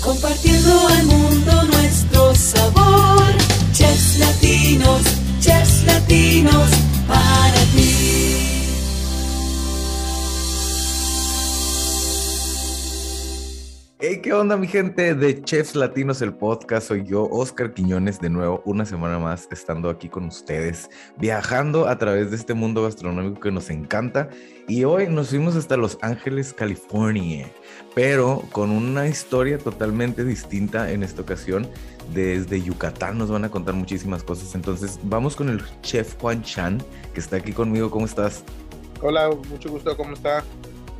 compartiendo al mundo nuestro sabor. Chefs latinos, chefs latinos, para Hey, ¿qué onda mi gente de Chefs Latinos, el podcast? Soy yo, Oscar Quiñones, de nuevo, una semana más estando aquí con ustedes, viajando a través de este mundo gastronómico que nos encanta. Y hoy nos fuimos hasta Los Ángeles, California, pero con una historia totalmente distinta en esta ocasión. Desde Yucatán nos van a contar muchísimas cosas. Entonces, vamos con el chef Juan Chan, que está aquí conmigo. ¿Cómo estás? Hola, mucho gusto, ¿cómo está?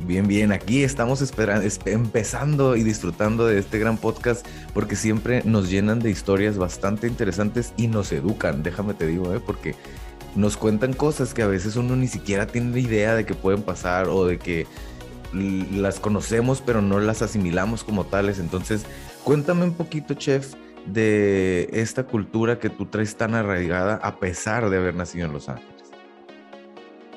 Bien, bien, aquí estamos esperando, empezando y disfrutando de este gran podcast porque siempre nos llenan de historias bastante interesantes y nos educan, déjame te digo, ¿eh? porque nos cuentan cosas que a veces uno ni siquiera tiene idea de que pueden pasar o de que las conocemos pero no las asimilamos como tales. Entonces, cuéntame un poquito, chef, de esta cultura que tú traes tan arraigada a pesar de haber nacido en Los Ángeles.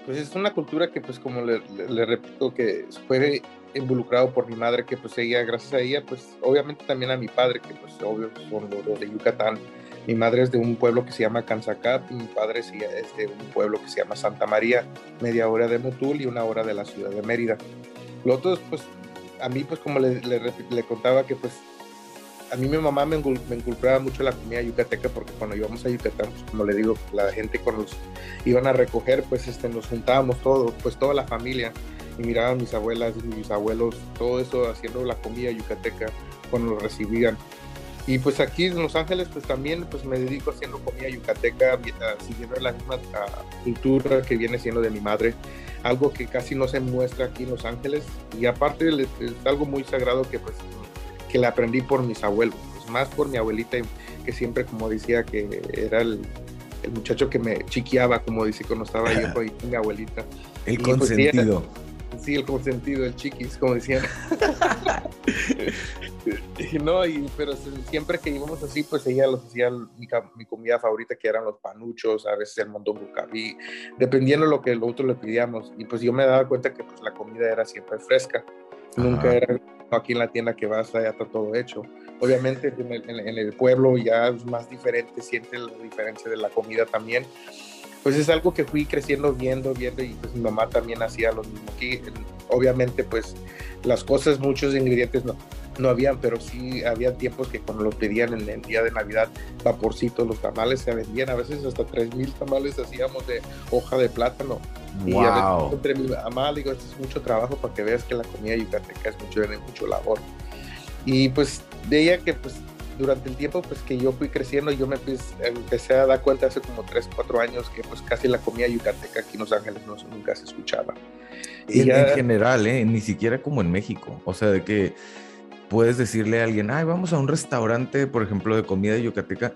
Pues es una cultura que, pues como le, repito, que fue involucrado por mi madre, que pues ella, gracias a ella, pues obviamente también a mi padre, que pues obvio son los, de Yucatán. Mi madre es de un pueblo que se llama Canzacap y mi padre es de un pueblo que se llama Santa María, media hora de Motul y una hora de la ciudad de Mérida. Los otros, pues a mí, pues como le, le contaba que pues a mí mi mamá me, inculcaba mucho la comida yucateca porque cuando íbamos a Yucatán, pues, como le digo, la gente cuando nos iban a recoger, pues este, nos juntábamos todos, pues toda la familia y miraban mis abuelas mis abuelos, todo eso haciendo la comida yucateca cuando nos recibían. Y pues aquí en Los Ángeles, pues también pues me dedico haciendo comida yucateca, siguiendo la misma ah, cultura que viene siendo de mi madre, algo que casi no se muestra aquí en Los Ángeles. Y aparte es algo muy sagrado que pues que la aprendí por mis abuelos, pues más por mi abuelita, que siempre, como decía, que era el, muchacho que me chiqueaba, como dice cuando estaba yo con mi abuelita. El pues, consentido. sí, el consentido, el chiquis, como decían. no, y, pero siempre que íbamos así, pues ella los hacía mi, comida favorita, que eran los panuchos, a veces el mondongo cabí, dependiendo de lo que el otro le pedíamos. Y pues yo me daba cuenta que pues la comida era siempre fresca. Nunca era aquí en la tienda que vas, ya está todo hecho. Obviamente en el, pueblo ya es más diferente, siente la diferencia de la comida también. Pues es algo que fui creciendo viendo, viendo y pues mi mamá también hacía lo mismo aquí. Obviamente pues las cosas, muchos ingredientes no, no habían, pero sí había tiempos que cuando los pedían en el día de Navidad, vaporcitos, los tamales se vendían, a veces hasta 3.000 tamales hacíamos de hoja de plátano. Y a veces entre mi mamá digo, esto es mucho trabajo para que veas que la comida yucateca es mucho, mucho labor. Y pues de ella que pues durante el tiempo pues que yo fui creciendo, yo me empecé a dar cuenta hace como 3, 4 años que pues casi la comida yucateca aquí en Los Ángeles no, nunca se escuchaba. Y en, en general, ¿eh? ni siquiera como en México. O sea, de que puedes decirle a alguien, ay, vamos a un restaurante, por ejemplo, de comida yucateca,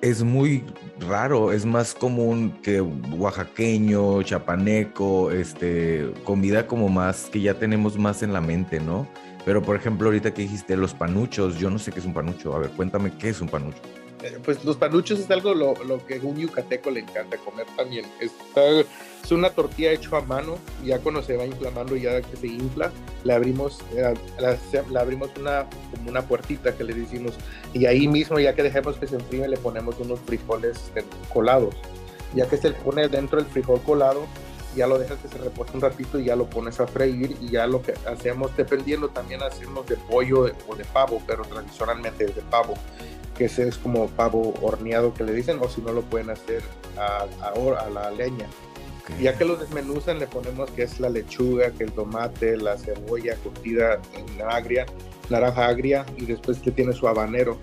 es muy raro, es más común que oaxaqueño, chapaneco, este, comida como más que ya tenemos más en la mente, ¿no? Pero por ejemplo, ahorita que dijiste los panuchos, yo no sé qué es un panucho. A ver, cuéntame qué es un panucho. Eh, pues los panuchos es algo lo, que un yucateco le encanta comer también. Es una tortilla hecha a mano, ya cuando se va inflamando, ya que se infla, le abrimos, eh, la, abrimos una, como una puertita que le decimos, y ahí mismo, ya que dejemos que se enfríe, le ponemos unos frijoles este, colados. Ya que se pone dentro el frijol colado, ya lo dejas que se repose un ratito y ya lo pones a freír y ya lo que hacemos, dependiendo también hacemos de pollo o de pavo, pero tradicionalmente es de pavo que ese es como pavo horneado que le dicen, o si no lo pueden hacer a, a, la leña. Ya que lo desmenuzan, le ponemos que es la lechuga, que el tomate, la cebolla curtida en agria, naranja agria, y después que tiene su habanero.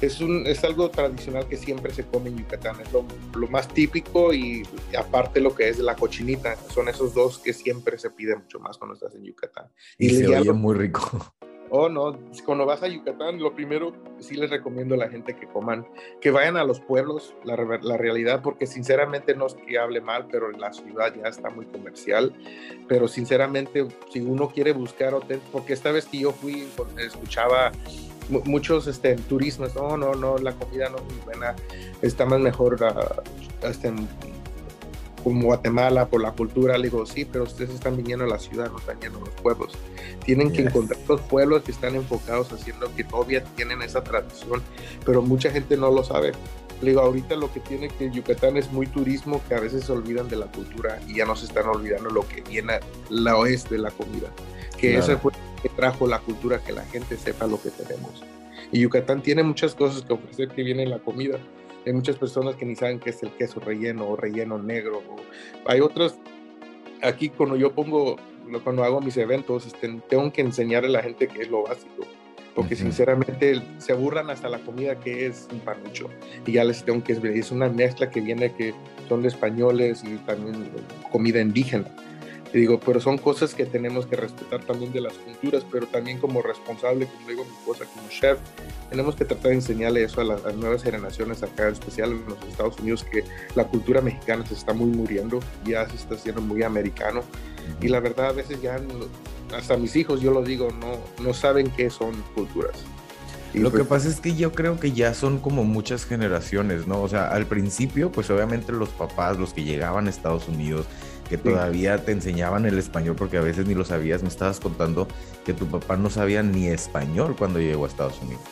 Es, un, es algo tradicional que siempre se come en Yucatán, es lo, lo más típico y, aparte lo que es la cochinita, son esos dos que siempre se piden mucho más cuando estás en Yucatán. Y, se oye muy rico. Oh, no, cuando vas a Yucatán, lo primero sí les recomiendo a la gente que coman, que vayan a los pueblos, la, la, realidad, porque sinceramente no es que hable mal, pero la ciudad ya está muy comercial, pero sinceramente si uno quiere buscar hotel, porque esta vez que yo fui, escuchaba muchos este, turistas, no, no, no, la comida no es muy buena, está más mejor uh, como Guatemala, por la cultura. Le digo, sí, pero ustedes están viniendo a la ciudad, no están yendo a los pueblos. Tienen que encontrar los pueblos que están enfocados haciendo que todavía tienen esa tradición, pero mucha gente no lo sabe. Le digo, ahorita lo que tiene que Yucatán es muy turismo, que a veces se olvidan de la cultura y ya no se están olvidando lo que viene la oeste de la comida. Que eso fue lo que trajo la cultura, que la gente sepa lo que tenemos. Y Yucatán tiene muchas cosas que ofrecer que viene en la comida. Hay muchas personas que ni saben qué es el queso relleno o relleno negro. hay otros, aquí cuando yo pongo, cuando hago mis eventos, este, tengo que enseñarle a la gente qué es lo básico porque sinceramente se aburran hasta la comida que es un panucho y ya les tengo que es una mezcla que viene que son de españoles y también comida indígena y digo, pero son cosas que tenemos que respetar también de las culturas, pero también como responsable, como digo mi esposa, como chef, tenemos que tratar de enseñarle eso a las, nuevas generaciones acá, en especial en los Estados Unidos, que la cultura mexicana se está muy muriendo, ya se está haciendo muy americano. Y la verdad, a veces ya, hasta mis hijos, yo lo digo, no, no saben qué son culturas. Y lo que pues pasa es que yo creo que ya son como muchas generaciones, ¿no? O sea, al principio, pues obviamente los papás, los que llegaban a Estados Unidos, que todavía te enseñaban el español porque a veces ni lo sabías. Me estabas contando que tu papá no sabía ni español cuando llegó a Estados Unidos.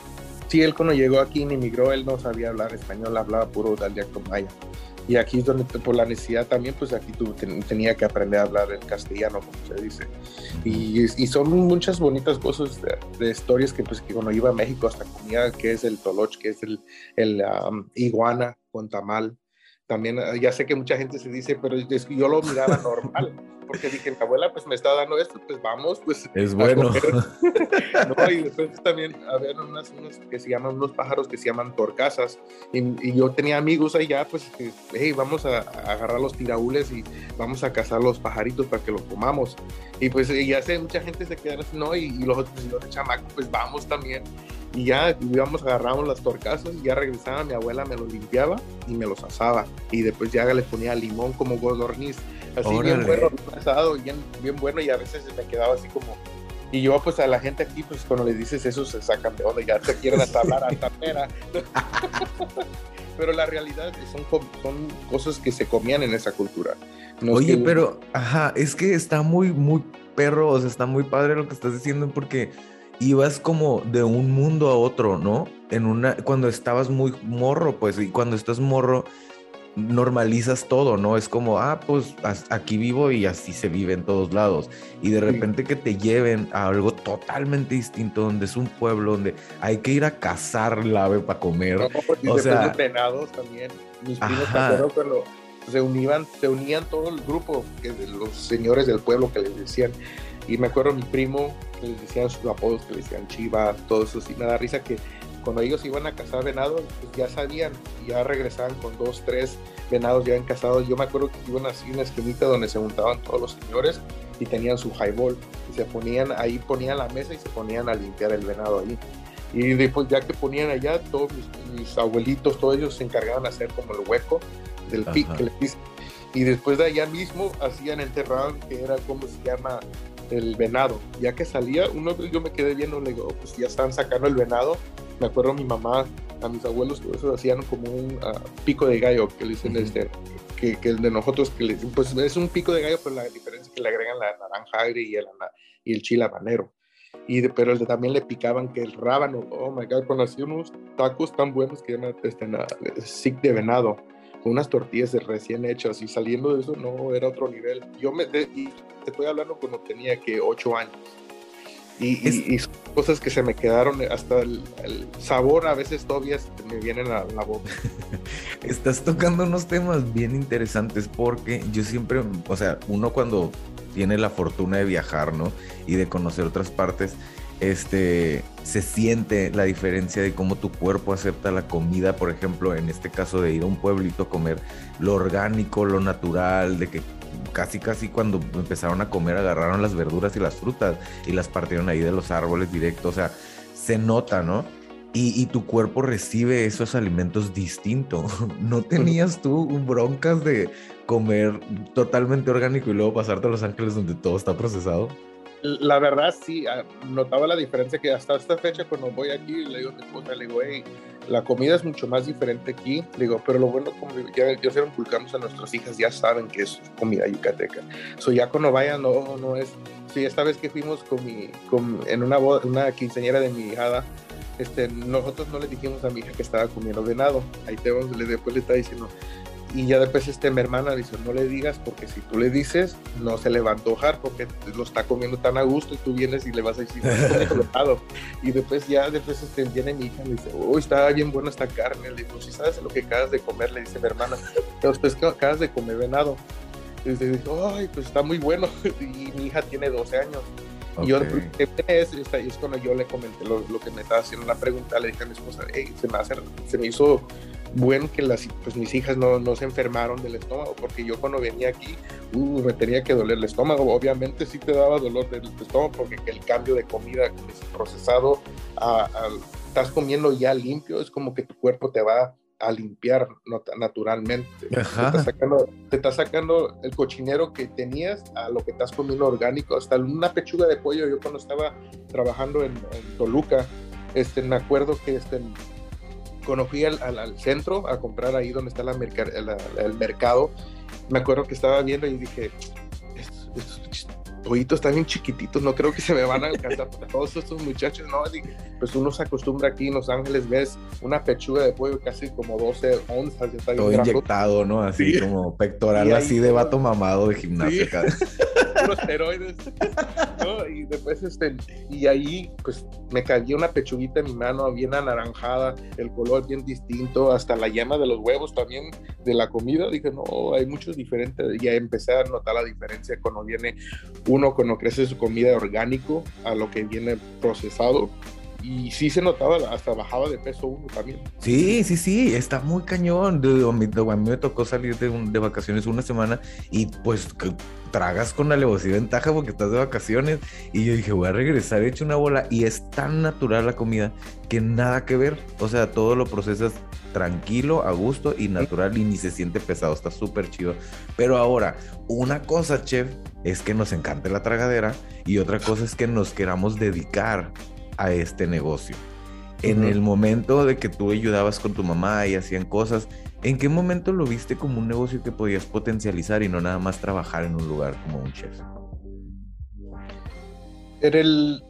Sí, él cuando llegó aquí y emigró, él no sabía hablar español, hablaba puro dialecto maya. Y aquí es donde, por la necesidad también, pues aquí tú tenía que aprender a hablar el castellano, como se dice. y, y, son muchas bonitas cosas de, historias que, pues, que cuando iba a México hasta comía, que es el toloch, que es el, el iguana con tamal, también ah, ya sé que mucha gente se dice, pero yo lo miraba normal, porque dije, mi abuela pues me está dando esto, pues vamos, pues. Es bueno. no, y después también había unas, unos que se llaman, unos pájaros que se llaman torcasas, y, yo tenía amigos allá, pues, que, hey, vamos a, agarrar los tiraúles y vamos a cazar los pajaritos para que los comamos. Y pues ya sé, mucha gente se queda así, no, y, los otros, y los chamacos, pues vamos también. Y ya íbamos, agarramos las torcasas, y ya regresaba, mi abuela me los limpiaba y me los asaba. Y después ya le ponía limón como godorniz, así bien bueno, asado, bien, bien bueno, y a veces me quedaba así como... Y yo, pues a la gente aquí, pues cuando le dices eso, se sacan de onda, ya te quieren hasta hablar a pera. pero la realidad es que son, son cosas que se comían en esa cultura. Oye, pero, ajá, es que está muy, muy perro, o sea, está muy padre lo que estás diciendo porque ibas como de un mundo a otro, ¿no? En una, cuando estabas muy morro, pues, y cuando estás morro, normalizas todo, ¿no? Es como, ah, pues aquí vivo y así se vive en todos lados. Y de repente que te lleven a algo totalmente distinto, donde es un pueblo donde hay que ir a cazar la ave para comer. No, o sea, venados también. Mis primos, cuando se unían, se unían todo el grupo que los señores del pueblo que les decían. Y me acuerdo mi primo, que les decían sus apodos, que les decían Chiva, todo eso. Y me da risa que cuando ellos iban a cazar venados, pues ya sabían, ya regresaban con dos, tres venados ya encasados. Yo me acuerdo que iban así una esquinita donde se juntaban todos los señores y tenían su highball y se ponían ahí, ponían la mesa y se ponían a limpiar el venado ahí. Y después ya que ponían allá, todos mis, abuelitos, todos ellos se encargaban de hacer como el hueco del pic que les dice. Y después de allá mismo hacían enterrado, que era como se llama el venado. Ya que salía, uno yo me quedé viendo, le digo, pues ya están sacando el venado. Me acuerdo a mi mamá, a mis abuelos, todo eso hacían como un ah, pico de gallo, que le dicen este, que, que, el de nosotros, que le, pues es un pico de gallo, pero la diferencia es que le agregan la naranja agria y el, y el chile habanero. Y de, pero también le picaban que el rábano, oh my god, cuando hacía unos tacos tan buenos que llaman este, sic de venado unas tortillas de recién hechas y saliendo de eso no era otro nivel. Yo me te, y te estoy hablando cuando tenía que ocho años. Y, y, cosas que se me quedaron hasta el, sabor a veces todavía me vienen a la boca. Estás tocando unos temas bien interesantes porque yo siempre, o sea, uno cuando tiene la fortuna de viajar, ¿no? Y de conocer otras partes, este, se siente la diferencia de cómo tu cuerpo acepta la comida, por ejemplo, en este caso de ir a un pueblito a comer lo orgánico, lo natural, de que casi casi cuando empezaron a comer agarraron las verduras y las frutas y las partieron ahí de los árboles directos, o sea, se nota, ¿no? Y, tu cuerpo recibe esos alimentos distintos. ¿No tenías tú broncas de comer totalmente orgánico y luego pasarte a Los Ángeles donde todo está procesado? La verdad sí, ah, notaba la diferencia que hasta esta fecha cuando voy aquí, le digo a mi esposa, le digo, hey, la comida es mucho más diferente aquí, le digo, pero lo bueno, como ya, ya se lo inculcamos a nuestras hijas, ya saben que es comida yucateca. So ya cuando vayan, no, no es, sí, esta vez que fuimos con mi, con, en una, boda, una quinceañera de mi hijada, este, nosotros no le dijimos a mi hija que estaba comiendo venado. Ahí te vamos, después le está diciendo, y ya después este, mi hermana dice, no le digas porque si tú le dices, no se le va a antojar porque lo está comiendo tan a gusto y tú vienes y le vas a decir, no, Y después ya, después este, viene mi hija y le dice, uy, está bien buena esta carne. Le digo, si sabes lo que acabas de comer, le dice mi hermana, pero después acabas de comer venado. Y dice, ay, pues está muy bueno. Y mi hija tiene 12 años. Y yo, es, es cuando yo le comenté lo, lo, que me estaba haciendo la pregunta, le dije a mi esposa, hey, se me, hace, se me hizo bueno que las, pues, mis hijas no, no, se enfermaron del estómago, porque yo cuando venía aquí, uh, me tenía que doler el estómago. Obviamente sí te daba dolor del estómago, porque el cambio de comida procesado a, estás comiendo ya limpio, es como que tu cuerpo te va a limpiar naturalmente. Te está, sacando, te está sacando el cochinero que tenías a lo que estás comiendo orgánico. Hasta una pechuga de pollo, yo cuando estaba trabajando en, Toluca, este, me acuerdo que este, cuando fui al, centro a comprar ahí donde está la el mercado, me acuerdo que estaba viendo y dije, estos, pollitos están bien chiquititos, no creo que se me van a alcanzar para todos estos muchachos, ¿no? pues uno se acostumbra aquí en Los Ángeles, ves una pechuga de pollo casi como 12 onzas. Está Todo inyectado, ¿no? Así como pectoral, así de vato mamado de gimnasio. esteroides. Y después, este, y ahí, pues, me cayó una pechuguita en mi mano bien anaranjada, el color bien distinto, hasta la llama de los huevos también de la comida. Dije, no, hay muchos diferentes. Y empecé a notar la diferencia cuando viene uno, cuando crece su comida orgánico a lo que viene procesado y sí se notaba, hasta bajaba de peso uno también. Sí, sí, sí, está muy cañón. A mí, me tocó salir de, de vacaciones una semana y pues tragas con alevosía y ventaja porque estás de vacaciones. Y yo dije, voy a regresar hecho una bola. Y es tan natural la comida que nada que ver. O sea, todo lo procesas tranquilo, a gusto y natural y ni se siente pesado. Está súper chido. Pero ahora, una cosa, chef, es que nos encante la tragadera y otra cosa es que nos queramos dedicar a este negocio. En el momento de que tú ayudabas con tu mamá y hacían cosas, ¿en qué momento lo viste como un negocio que podías potencializar y no nada más trabajar en un lugar como un chef? Era el...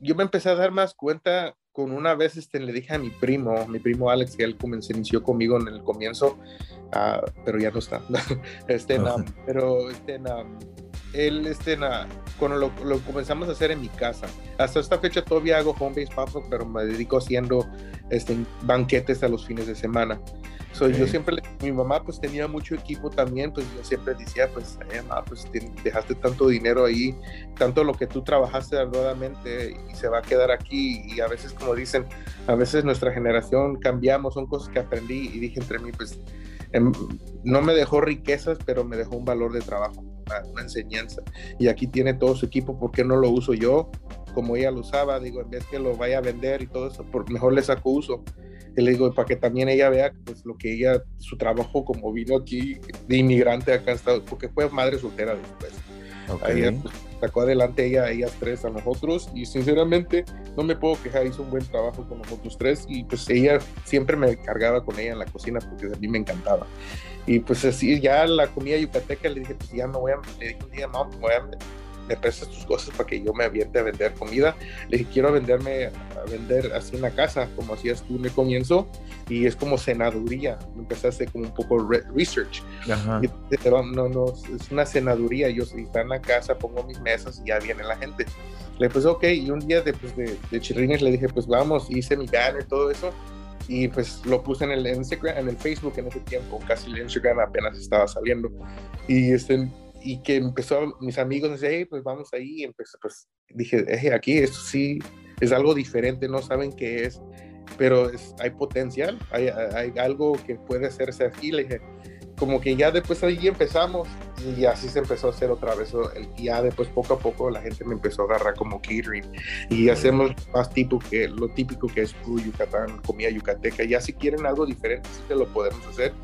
Yo me empecé a dar más cuenta con una vez este, le dije a mi primo, mi primo Alex, que él comenzó, inició conmigo en el comienzo, uh, pero ya no está. este, pero este, él, este, cuando lo, comenzamos a hacer en mi casa, hasta esta fecha todavía hago home base pop pero me dedico haciendo este, banquetes a los fines de semana. So, Yo siempre, mi mamá pues tenía mucho equipo también, pues yo siempre decía, pues, eh, mamá, pues dejaste tanto dinero ahí, tanto lo que tú trabajaste arduamente y se va a quedar aquí. Y a veces, como dicen, a veces nuestra generación cambiamos, son cosas que aprendí y dije entre mí, pues, em, no me dejó riquezas, pero me dejó un valor de trabajo, una, enseñanza. Y aquí tiene todo su equipo, ¿por qué no lo uso yo? Como ella lo usaba, digo, en vez que lo vaya a vender y todo eso, por, mejor le saco uso. Y le digo, para que también ella vea pues, lo que ella, su trabajo como vino aquí de inmigrante acá, porque fue madre soltera después. Ahí pues, sacó adelante ella, ellas tres a nosotros y sinceramente no me puedo quejar, hizo un buen trabajo con nosotros tres y pues ella siempre me cargaba con ella en la cocina porque a mí me encantaba. Y pues así ya la comida yucateca le dije, pues ya me voy a, le dije un día, no, me voy a me prestas tus cosas para que yo me aviente a vender comida. Le dije, quiero venderme a vender así en la casa, como hacías tú en el comienzo, y es como senaduría. Empezaste como un poco research. no, no, es una senaduría. Yo si está en la casa, pongo mis mesas y ya viene la gente. Le dije, pues ok, y un día después de, de chirrines le dije, pues vamos, hice mi banner, todo eso y pues lo puse en el Instagram, en el Facebook en ese tiempo, casi el Instagram apenas estaba saliendo y este y que empezó, mis amigos decían, hey, pues vamos ahí, y empecé, pues dije, hey, aquí esto sí es algo diferente, no saben qué es, pero es, hay potencial, hay, hay, algo que puede hacerse aquí, le dije, como que ya después ahí empezamos y así se empezó a hacer otra vez, el, ya después poco a poco la gente me empezó a agarrar como catering y hacemos más tipo que lo típico que es Yucatán, comida yucateca, ya si quieren algo diferente sí te lo podemos hacer,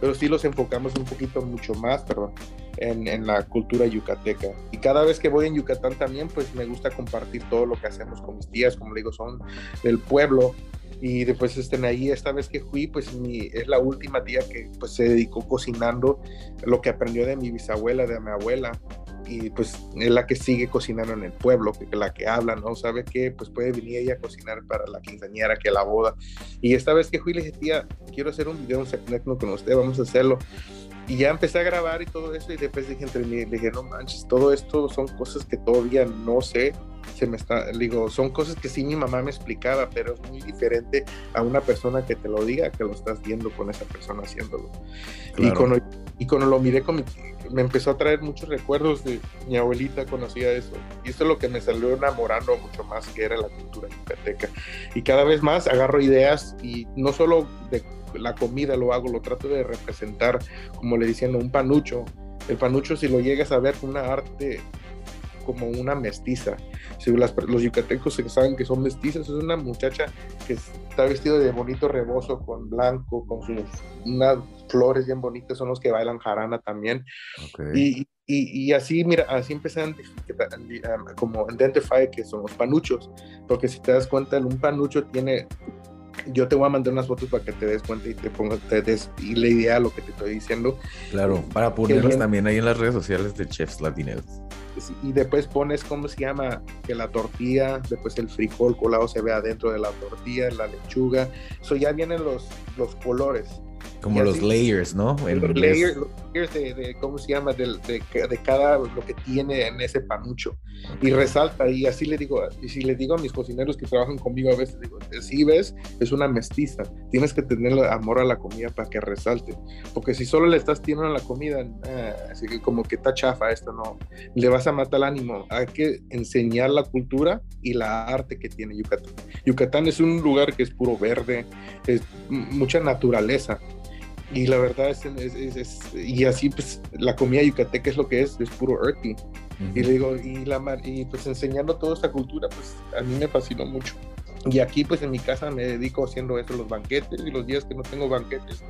pero sí los enfocamos un poquito mucho más, perdón, en, la cultura yucateca. Y cada vez que voy en Yucatán también, pues me gusta compartir todo lo que hacemos con mis tías, como le digo, son del pueblo. Y después estén ahí, esta vez que fui, pues mi, es la última tía que pues se dedicó cocinando lo que aprendió de mi bisabuela, de mi abuela y pues es la que sigue cocinando en el pueblo, que la que habla, ¿no? ¿Sabe qué? Pues puede venir ella a cocinar para la quinceañera, que la boda. Y esta vez que fui le dije, tía, quiero hacer un video, un con usted, vamos a hacerlo. Y ya empecé a grabar y todo eso y después dije entre mí, dije, no manches, todo esto son cosas que todavía no sé, se me está, digo, son cosas que sí mi mamá me explicaba, pero es muy diferente a una persona que te lo diga que lo estás viendo con esa persona haciéndolo. Claro. Y, cuando, y cuando lo miré con mi, me empezó a traer muchos recuerdos de mi abuelita conocía eso. Y esto es lo que me salió enamorando mucho más, que era la cultura yucateca. Y cada vez más agarro ideas y no solo de la comida lo hago, lo trato de representar, como le diciendo, un panucho. El panucho, si lo llegas a ver, una arte como una mestiza. Si las, los yucatecos saben que son mestizas, es una muchacha que está vestida de bonito rebozo con blanco, con sus unas flores bien bonitas, son los que bailan jarana también. Okay. Y, y, y, así, mira, así empecé a como identify que son los panuchos, porque si te das cuenta, un panucho tiene yo te voy a mandar unas fotos para que te des cuenta y te pongas, te des y la idea a lo que te estoy diciendo. Claro, para ponerlas también ahí en las redes sociales de Chefs Latineros. Y después pones, ¿cómo se llama? Que la tortilla, después el frijol colado se ve adentro de la tortilla, la lechuga. Eso ya vienen los, los colores. Como los layers, ¿no? El los, layers, los layers de, de, ¿cómo se llama? De, de, de, cada lo que tiene en ese panucho. Y resalta, y así le digo, y si le digo a mis cocineros que trabajan conmigo a veces, digo, si ves, es una mestiza, tienes que tener amor a la comida para que resalte. Porque si solo le estás tirando la comida, eh, así que como que está chafa esto, no, le vas a matar el ánimo. Hay que enseñar la cultura y la arte que tiene Yucatán. Yucatán es un lugar que es puro verde, es mucha naturaleza y la verdad es, es, es, es, y así pues la comida yucateca es lo que es, es puro earthy. Uh -huh. Y le digo, y, la, y pues enseñando toda esta cultura, pues a mí me fascinó mucho. Y aquí pues en mi casa me dedico haciendo eso, los banquetes y los días que no tengo banquetes,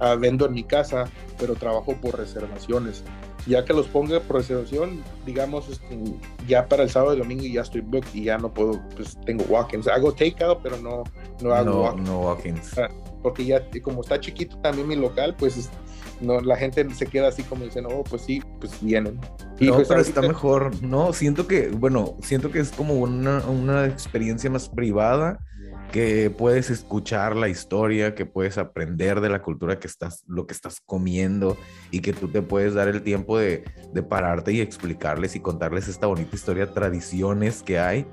uh, vendo en mi casa, pero trabajo por reservaciones. Ya que los ponga por reservación, digamos, este, ya para el sábado y domingo ya estoy booked y ya no puedo, pues tengo walk-ins. Hago takeout, pero no, no hago no, walk-ins. No walk-ins. Porque ya, como está chiquito también mi local, pues no, la gente se queda así como diciendo, oh, pues sí, pues vienen. Y no, pues pero ahorita... está mejor, ¿no? Siento que, bueno, siento que es como una, una experiencia más privada, que puedes escuchar la historia, que puedes aprender de la cultura que estás, lo que estás comiendo y que tú te puedes dar el tiempo de, de pararte y explicarles y contarles esta bonita historia, tradiciones que hay.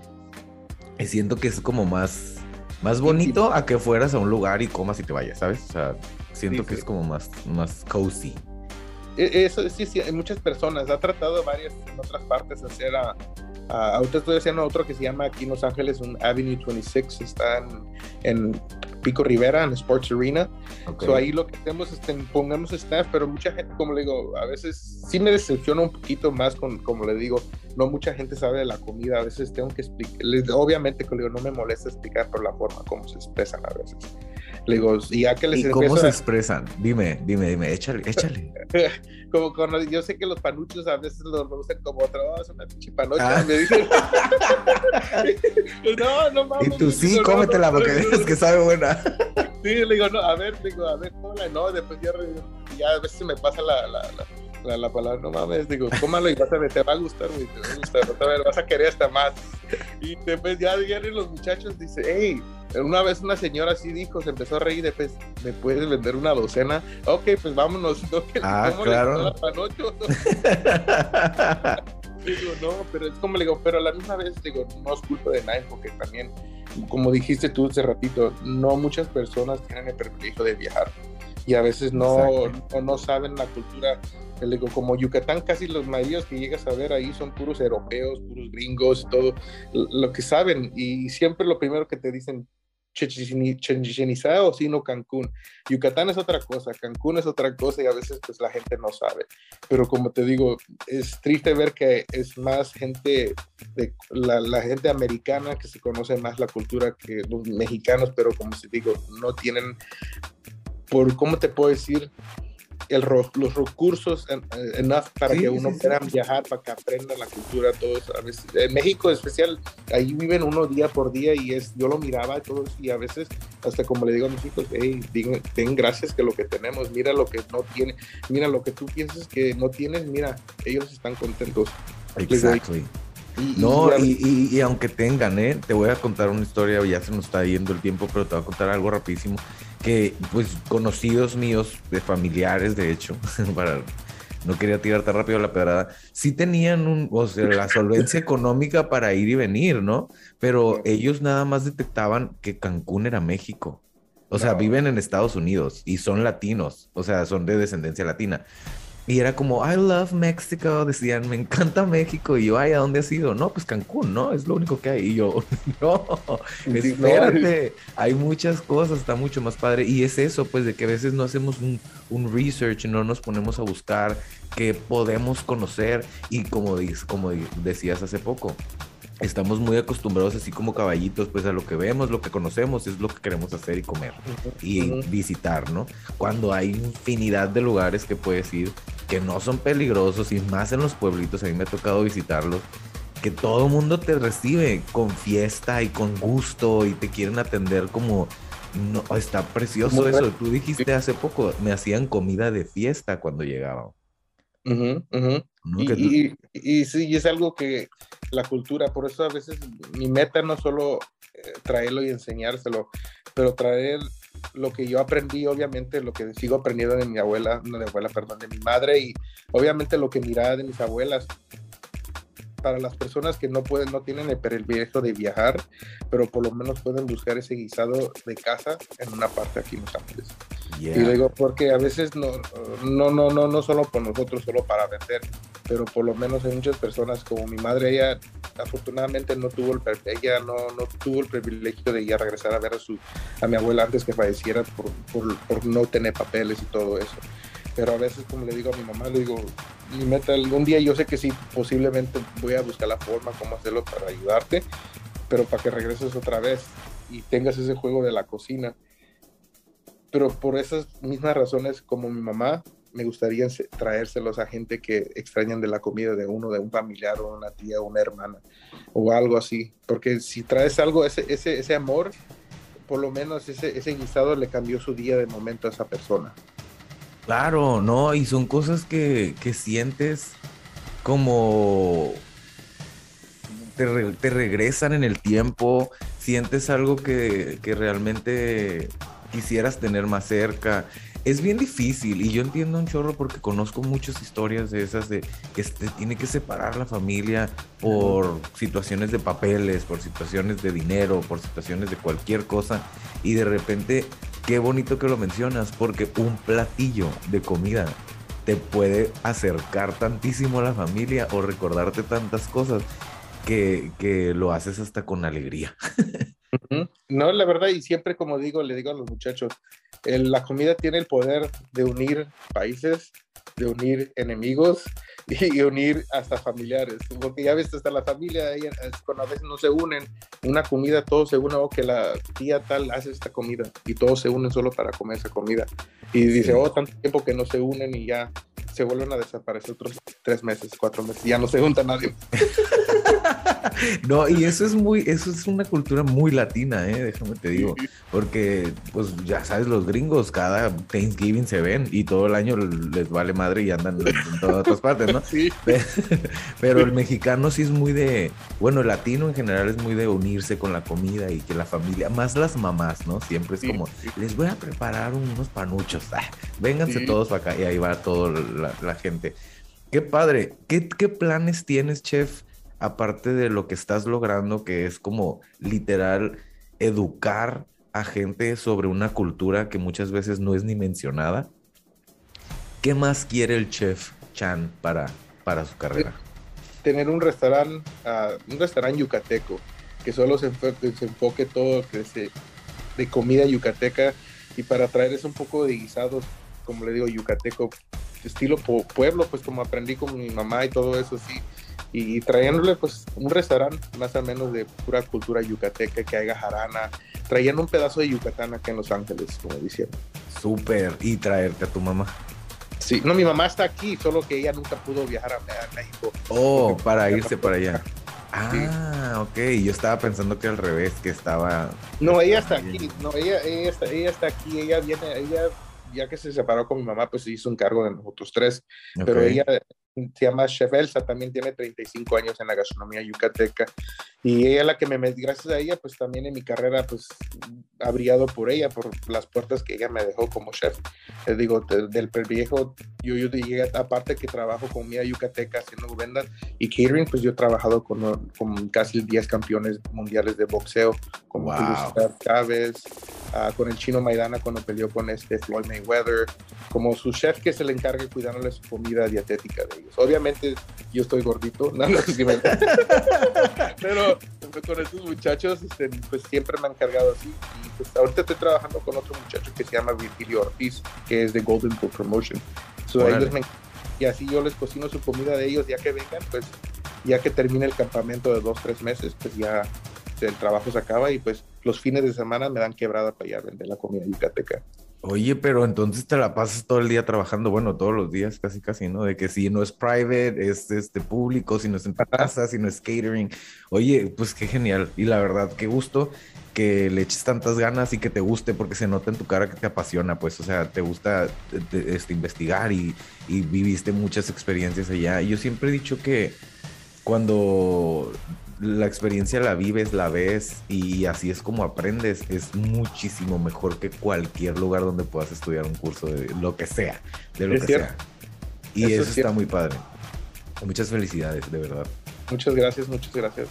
Y siento que es como más, más bonito a que fueras a un lugar y comas y te vayas, ¿sabes? O sea, siento sí, que sí. es como más, más cozy. Eso sí, sí, hay muchas personas. Ha tratado varias en otras partes hacer a, a, ahorita estoy haciendo otro que se llama aquí en Los Ángeles, un Avenue 26, está en, en Pico Rivera, en Sports Arena. Okay. So ahí lo que hacemos es que pongamos staff, pero mucha gente, como le digo, a veces sí me decepciona un poquito más con, como le digo, no mucha gente sabe de la comida, a veces tengo que explicar, obviamente, como le digo, no me molesta explicar por la forma como se expresan a veces. Le digo, y ya que les ¿Y cómo se expresan? Dime, dime, dime, échale, échale. como cuando yo sé que los panuchos a veces los usan como otra, oh, es una pinche panocha, ah. me dicen. no, no mames. Y tú sí, cómetela no, porque dices que sabe buena. sí, le digo, no, a ver, digo, a ver, cómela, no, después ya, ya a veces me pasa la, la, la la, la, palabra, no mames, digo, cómalo y vas a ver, te va a gustar, güey, te va a gustar, vas a ver, vas a querer hasta más. Y después ya vienen los muchachos, dice, hey, una vez una señora así dijo, se empezó a reír, después, ¿me puedes vender una docena? Ok, pues vámonos, ¿no? Ah, claro. digo, no, pero es como le digo, pero a la misma vez digo, no es culpa de nadie, porque también, como dijiste tú hace ratito, no muchas personas tienen el privilegio de viajar y a veces no, no, no, saben la cultura. Le digo, como Yucatán, casi los maridos que llegas a ver ahí son puros europeos, puros gringos, todo lo que saben. Y siempre lo primero que te dicen, Chichen Itza o sino Cancún. Yucatán es otra cosa, Cancún es otra cosa y a veces pues la gente no sabe. Pero como te digo, es triste ver que es más gente, de, la, la, gente americana que se conoce más la cultura que los mexicanos, pero como te digo, no tienen por, ¿cómo te puedo decir? el, los recursos en, enough para que uno pueda viajar, para que aprenda la cultura, todo eso. A veces, en México en especial, ahí viven uno día por día y es, yo lo miraba y todo y a veces hasta como le digo a mis hijos, hey, ten gracias que lo que tenemos, mira lo que no tiene, mira lo que tú piensas que no tienes, mira, ellos están contentos. No, y, y, aunque tengan, ¿eh? te voy a contar una historia, ya se nos está yendo el tiempo, pero te voy a contar algo rapidísimo que pues conocidos míos, de familiares de hecho, para no quería tirar tan rápido la pedrada, sí tenían un, o sea, la solvencia económica para ir y venir, ¿no? Pero ellos nada más detectaban que Cancún era México. O sea, viven en Estados Unidos y son latinos, o sea, son de descendencia latina. Y era como, I love Mexico, decían, me encanta México. Y yo, ay, ¿a dónde has ido? No, pues Cancún, ¿no? Es lo único que hay. Y yo, no, espérate, hay muchas cosas, está mucho más padre. Y es eso, pues, de que a veces no hacemos un, un research, no nos ponemos a buscar que podemos conocer. Y como, como decías hace poco, estamos muy acostumbrados así como caballitos, pues a lo que vemos, lo que conocemos, es lo que queremos hacer y comer y visitar, ¿no? Cuando hay infinidad de lugares que puedes ir que no son peligrosos y más en los pueblitos, a mí me ha tocado visitarlos, que todo el mundo te recibe con fiesta y con gusto y te quieren atender como... No, está precioso eso. Tú dijiste hace poco, me hacían comida de fiesta cuando llegaba. Y, y, sí, es algo que la cultura, por eso a veces mi meta no solo eh, traerlo y enseñárselo, pero traer lo que yo aprendí, obviamente, lo que sigo aprendiendo de mi abuela, no de abuela, perdón, de mi madre y obviamente lo que miraba de mis abuelas, para las personas que no pueden, no tienen el privilegio de viajar, pero por lo menos pueden buscar ese guisado de casa en una parte aquí en Los Ángeles. Y digo, porque a veces no, no, no, no, no solo por nosotros, solo para vender, pero por lo menos hay muchas personas como mi madre, ella afortunadamente no tuvo el, ella no, no tuvo el privilegio de ir a regresar a ver a, su, a mi abuela antes que falleciera por, por, por no tener papeles y todo eso pero a veces como le digo a mi mamá, le digo, mi meta, algún día yo sé que sí, posiblemente voy a buscar la forma, cómo hacerlo para ayudarte, pero para que regreses otra vez y tengas ese juego de la cocina. Pero por esas mismas razones, como mi mamá, me gustaría traérselos a gente que extrañan de la comida de uno, de un familiar o una tía o una hermana o algo así. Porque si traes algo, ese, ese, ese amor, por lo menos ese, ese guisado le cambió su día de momento a esa persona. Claro, no, y son cosas que, sientes como te, regresan en el tiempo, sientes algo que, realmente quisieras tener más cerca. Es bien difícil y yo entiendo un chorro porque conozco muchas historias de esas de que tiene que separar la familia por situaciones de papeles, por situaciones de dinero, por situaciones de cualquier cosa y de repente qué bonito que lo mencionas, porque un platillo de comida te puede acercar tantísimo a la familia o recordarte tantas cosas que, lo haces hasta con alegría. No, la verdad, y siempre como digo, le digo a los muchachos, la comida tiene el poder de unir países, de unir enemigos y unir hasta familiares, porque ya ves, hasta la familia, cuando a veces no se unen, una comida, todos se unen, o que la tía tal hace esta comida, y todos se unen solo para comer esa comida. Y dice, oh, tanto tiempo que no se unen y ya se vuelven a desaparecer otros tres meses, cuatro meses, ya no se junta nadie. no, y eso es muy, eso es una cultura muy latina, ¿eh? déjame te digo, porque pues ya sabes, los gringos cada Thanksgiving se ven y todo el año les vale madre y andan en todas otras partes, ¿no? Sí. Pero el mexicano sí es muy de, bueno, el latino en general es muy de unirse con la comida y que la familia, más las mamás, ¿no? Siempre es como, les voy a preparar unos panuchos, ah, vénganse todos para acá y ahí va toda la, gente. Qué padre. ¿Qué, ¿Qué planes tienes, chef? Aparte de lo que estás logrando, que es como literal educar a gente sobre una cultura que muchas veces no es ni mencionada. ¿Qué más quiere el chef Chan para, para su carrera? Tener un restaurante, ah, un restaurante yucateco, que solo se enfoque, todo que se, de comida yucateca y para traerles un poco de guisados, como le digo, yucateco, estilo pueblo, pues como aprendí con mi mamá y todo eso, sí y trayéndole pues un restaurante más o menos de pura cultura yucateca, que haga jarana, trayendo un pedazo de Yucatán acá en Los Ángeles, como diciendo. Súper, y traerte a tu mamá. Sí, no, mi mamá está aquí, solo que ella nunca pudo viajar a, a México. Oh, para irse para allá. Ah, ok. Yo estaba pensando que al revés, que estaba. No, ella está aquí. No, ella, ella, está, ella está aquí. Ella viene, ella, ya que se separó con mi mamá, pues hizo un cargo de nosotros tres. Pero ella se llama Chef Elsa, también tiene 35 años en la gastronomía yucateca. Y ella la que me gracias a ella, pues también en mi carrera, pues ha brillado por ella, por las puertas que ella me dejó como chef. Les digo, de- del viejo, yo, yo llegué, aparte que trabajo con comida yucateca haciendo vendas y catering, pues yo he trabajado con, con casi 10 campeones mundiales de boxeo, como Wow. Julio Chávez, ah, con el chino Maidana cuando peleó con este Floyd Mayweather, como su chef que se le encargue cuidándole su comida dietética de ellos. Obviamente yo estoy gordito, no, no, sí me- pero con estos muchachos este, pues siempre me han cargado así y pues ahorita estoy trabajando con otro muchacho que se llama Virgilio Ortiz, que es de Golden Book Promotion. So, ellos me- y así yo les cocino su comida de ellos ya que vengan, pues ya que termine el campamento de dos, tres meses, pues ya el trabajo se acaba y pues los fines de semana me dan quebrada para ir a vender la comida yucateca. Oye, pero entonces te la pasas todo el día trabajando, bueno, todos los días casi casi, ¿no? De que si no es private, es este público, si no es en casa, si no es catering. Oye, pues qué genial. Y la verdad, qué gusto que le eches tantas ganas y que te guste porque se nota en tu cara que te apasiona, pues, o sea, te gusta te- este, investigar y, y viviste muchas experiencias allá. Y yo siempre he dicho que cuando la experiencia la vives, la ves y así es como aprendes, es muchísimo mejor que cualquier lugar donde puedas estudiar un curso de lo que sea, de lo Es que cierto. sea. Y Eso eso, es está cierto. muy padre. Muchas felicidades, de verdad. Muchas gracias, muchas gracias.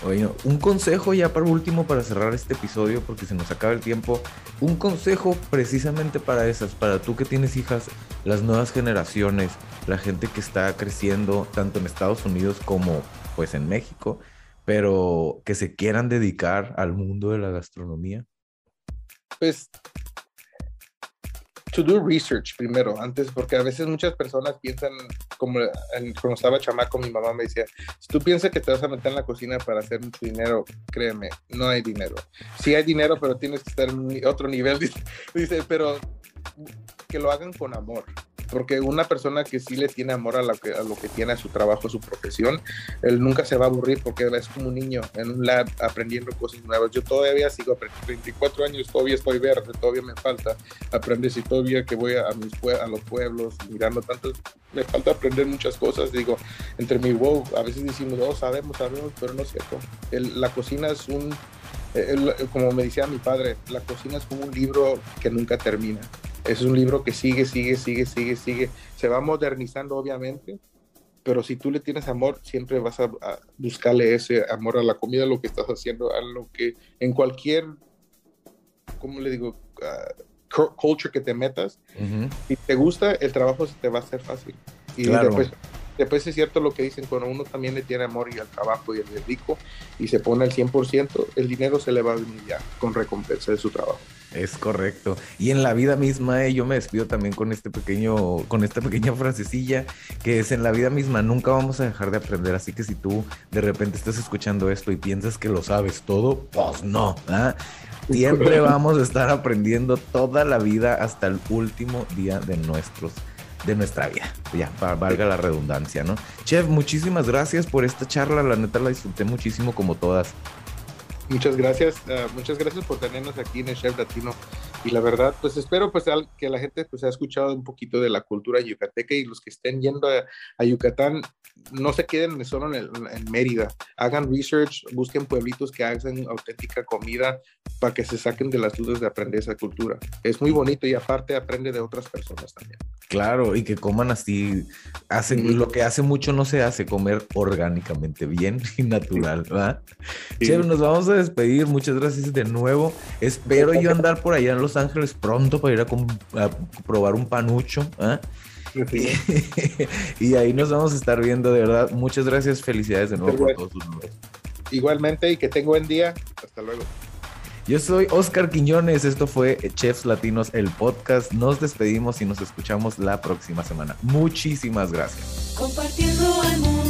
Oye, un consejo ya para último para cerrar este episodio porque se nos acaba el tiempo. Un consejo precisamente para esas, para tú que tienes hijas, las nuevas generaciones, la gente que está creciendo tanto en Estados Unidos como pues en México, pero que se quieran dedicar al mundo de la gastronomía. pues to do research primero, antes, porque a veces muchas personas piensan, como cuando estaba chamaco, mi mamá me decía, si tú piensas que te vas a meter en la cocina para hacer mucho dinero, créeme, no hay dinero. Sí hay dinero, pero tienes que estar en otro nivel, dice, pero que lo hagan con amor. Porque una persona que sí le tiene amor a lo, que, a lo que tiene, a su trabajo, a su profesión, él nunca se va a aburrir porque es como un niño en un lab aprendiendo cosas nuevas. Yo todavía sigo aprendiendo, 24 años, todavía estoy verde, todavía me falta aprender. Si todavía que voy a, mis pue- a los pueblos mirando tanto, me falta aprender muchas cosas. Digo, entre mi wow, a veces decimos, oh, sabemos, sabemos, pero no es cierto. El- la cocina es un, como me decía mi padre, la cocina es como un libro que nunca termina. Es un libro que sigue, sigue, sigue, sigue, sigue. Se va modernizando, obviamente, pero si tú le tienes amor, siempre vas a, a buscarle ese amor a la comida, a lo que estás haciendo, a lo que en cualquier, ¿cómo le digo? Ah, cu- culture que te metas, si te gusta, el trabajo se te va a hacer fácil. Y Claro. después, después es cierto lo que dicen, cuando uno también le tiene amor y al trabajo y el rico y se pone al 100%, el dinero se le va a venir ya con recompensa de su trabajo. Es correcto. Y en la vida misma, eh, yo me despido también con este pequeño, con esta pequeña frasecilla que es en la vida misma nunca vamos a dejar de aprender. Así que si tú de repente estás escuchando esto y piensas que lo sabes todo, pues no. ¿ah? Siempre vamos a estar aprendiendo toda la vida hasta el último día de nuestros de nuestra vida. Ya, va- valga la redundancia, ¿no? Chef, muchísimas gracias por esta charla. La neta la disfruté muchísimo como todas. Muchas gracias, ah, muchas gracias por tenernos aquí en el Chef Latino. Y la verdad, pues espero pues al- que la gente pues ha escuchado un poquito de la cultura yucateca y los que estén yendo a, a Yucatán, no se queden solo en, el- en Mérida. Hagan research, busquen pueblitos que hagan auténtica comida para que se saquen de las dudas de aprender esa cultura. Es muy bonito y aparte aprende de otras personas también. Claro, y que coman así. Hacen, Ujú. Lo que hace mucho no se hace, comer orgánicamente, bien y natural, ¿verdad? Sí. Chef, nos vamos a despedir. Muchas gracias de nuevo. Espero yo andar por allá en Los Ángeles pronto para ir a, probar un panucho. ¿ah? y ahí nos vamos a estar viendo, de verdad. Muchas gracias. Felicidades de nuevo por todos sus logros. Igualmente y que tenga buen día. Hasta luego. Yo soy Oscar Quiñones. Esto fue Chefs Latinos, el podcast. Nos despedimos y nos escuchamos la próxima semana. Muchísimas gracias. Compartiendo al mundo.